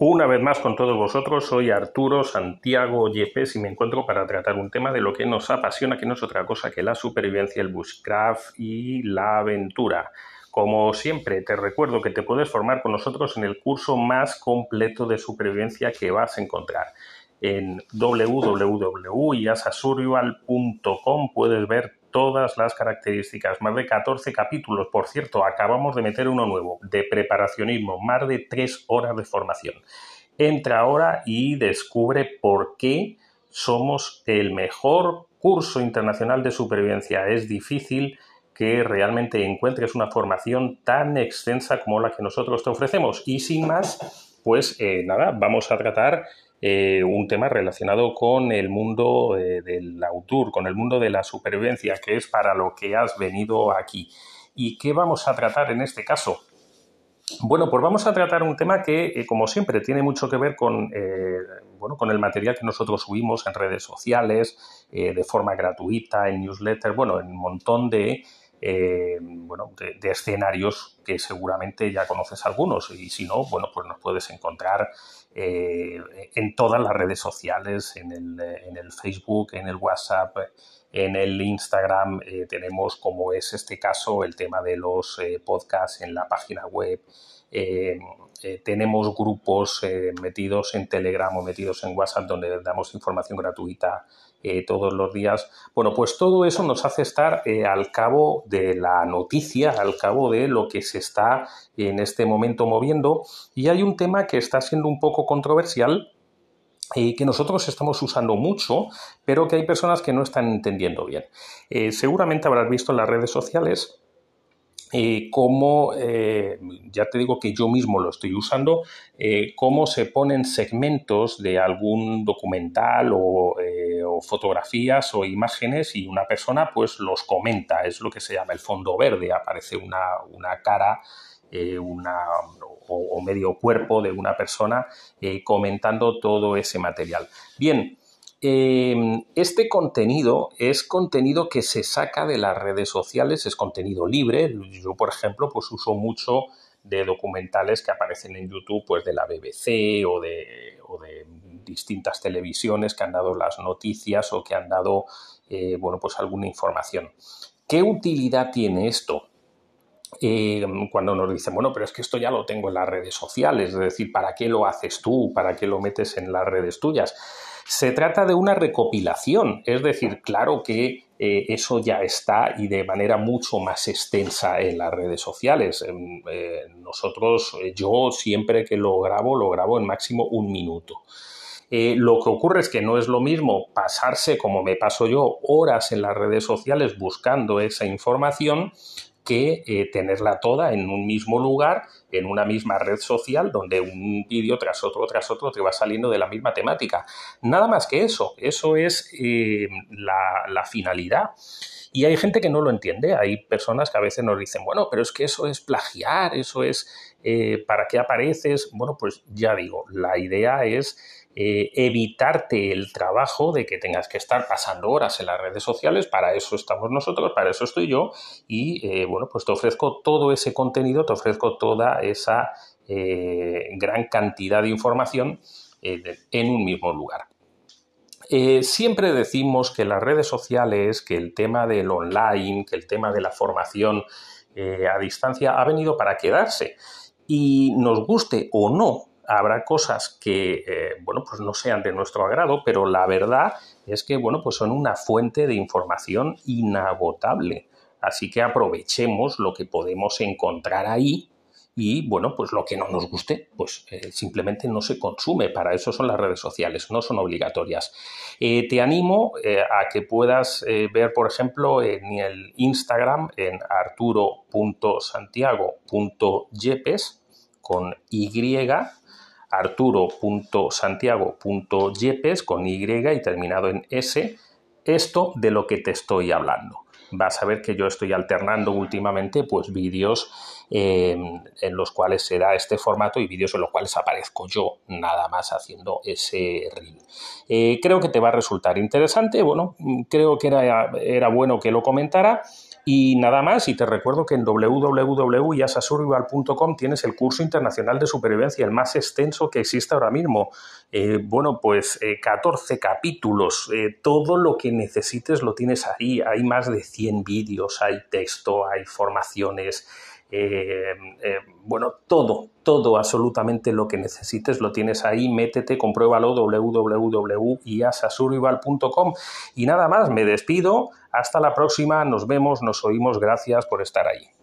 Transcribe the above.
Una vez más con todos vosotros, soy Arturo Santiago Yepes y me encuentro para tratar un tema de lo que nos apasiona, que no es otra cosa que la supervivencia, el bushcraft y la aventura. Como siempre, te recuerdo que te puedes formar con nosotros en el curso más completo de supervivencia que vas a encontrar. En www.yasasurvival.com puedes ver todas las características, más de 14 capítulos. Por cierto, acabamos de meter uno nuevo, de preparacionismo, más de 3 horas de formación. Entra ahora y descubre por qué somos el mejor curso internacional de supervivencia. Es difícil que realmente encuentres una formación tan extensa como la que nosotros te ofrecemos. Y sin más, pues eh, nada, vamos a tratar eh, un tema relacionado con el mundo eh, del autor, con el mundo de la supervivencia, que es para lo que has venido aquí. ¿Y qué vamos a tratar en este caso? Bueno, pues vamos a tratar un tema que, eh, como siempre, tiene mucho que ver con, bueno, con el material que nosotros subimos en redes sociales, de forma gratuita, en newsletter, bueno, en un montón de, bueno, de, escenarios que seguramente ya conoces algunos y si no, bueno, pues nos puedes encontrar eh, en todas las redes sociales, en el, Facebook, en el WhatsApp, en el Instagram. Eh, tenemos, como es este caso, el tema de los eh, podcasts en la página web. Tenemos grupos metidos en Telegram o metidos en WhatsApp donde damos información gratuita eh, todos los días. Bueno, pues todo eso nos hace estar eh, al cabo de la noticia, al cabo de lo que se está en este momento moviendo. Y hay un tema que está siendo un poco controversial y que nosotros estamos usando mucho, pero que hay personas que no están entendiendo bien. Eh, seguramente habrás visto en las redes sociales eh, cómo, eh, ya te digo que yo mismo lo estoy usando, eh, cómo se ponen segmentos de algún documental o, fotografías o imágenes y una persona pues los comenta, es lo que se llama el fondo verde, aparece una, una cara una, o, medio cuerpo de una persona comentando todo ese material. Bien, Em, este contenido es contenido que se saca de las redes sociales, es contenido libre. Yo, por ejemplo, pues uso mucho de documentales que aparecen en YouTube, pues de la BBC o de, distintas televisiones que han dado las noticias o que han dado, eh, bueno, pues alguna información. ¿Qué utilidad tiene esto? Em, cuando nos dicen, bueno, pero es que esto ya lo tengo en las redes sociales, es decir, ¿para qué lo haces tú? ¿Para qué lo metes en las redes tuyas? Se trata de una recopilación, es decir, claro que eh, eso ya está y de manera mucho más extensa en las redes sociales. Em, eh, nosotros, eh, yo siempre que lo grabo, lo grabo en máximo un minuto. lo que ocurre es que no es lo mismo pasarse, como me paso yo, horas en las redes sociales buscando esa información que eh, tenerla toda en un mismo lugar, en una misma red social, donde un vídeo tras otro, tras otro te va saliendo de la misma temática. Nada más que eso, eso es eh, la, finalidad. Y hay gente que no lo entiende, hay personas que a veces nos dicen, bueno, pero es que eso es plagiar, eso es, eh, ¿para qué apareces? Bueno, pues ya digo, la idea es eh, evitarte el trabajo de que tengas que estar pasando horas en las redes sociales, para eso estamos nosotros, para eso estoy yo, y eh, bueno, pues te ofrezco todo ese contenido, te ofrezco toda esa eh, gran cantidad de información en un mismo lugar. siempre decimos que las redes sociales, que el tema del online, que el tema de la formación a distancia ha venido para quedarse. Y nos guste o no habrá cosas que, eh, bueno, pues no sean de nuestro agrado, pero la verdad es que, bueno, pues son una fuente de información inagotable. Así que aprovechemos lo que podemos encontrar ahí y, bueno, pues lo que no nos guste, pues eh, simplemente no se consume. Para eso son las redes sociales, no son obligatorias. Eh, te animo a que puedas ver, por ejemplo, en el Instagram, en arturo.santiago.yepes con Y arturo.santiago.yepes con Y y terminado en S, esto de lo que te estoy hablando. Vas a ver que yo estoy alternando últimamente pues vídeos em, en los cuales se da este formato y vídeos en los cuales aparezco yo nada más haciendo ese reel. Eh, creo que te va a resultar interesante, bueno, creo que era, era bueno que lo comentara Y nada más, y te recuerdo que en www.yasasurvival.com tienes el curso internacional de supervivencia, el más extenso que existe ahora mismo. Eh, bueno, pues 14 eh, capítulos, eh, todo lo que necesites lo tienes ahí. Hay más de 100 vídeos, hay texto, hay formaciones. Bueno, todo, todo, absolutamente lo que necesites lo tienes ahí. Métete, compruébalo www.iasasurvival.com. Y nada más, me despido. Hasta la próxima, nos vemos, nos oímos, gracias por estar ahí.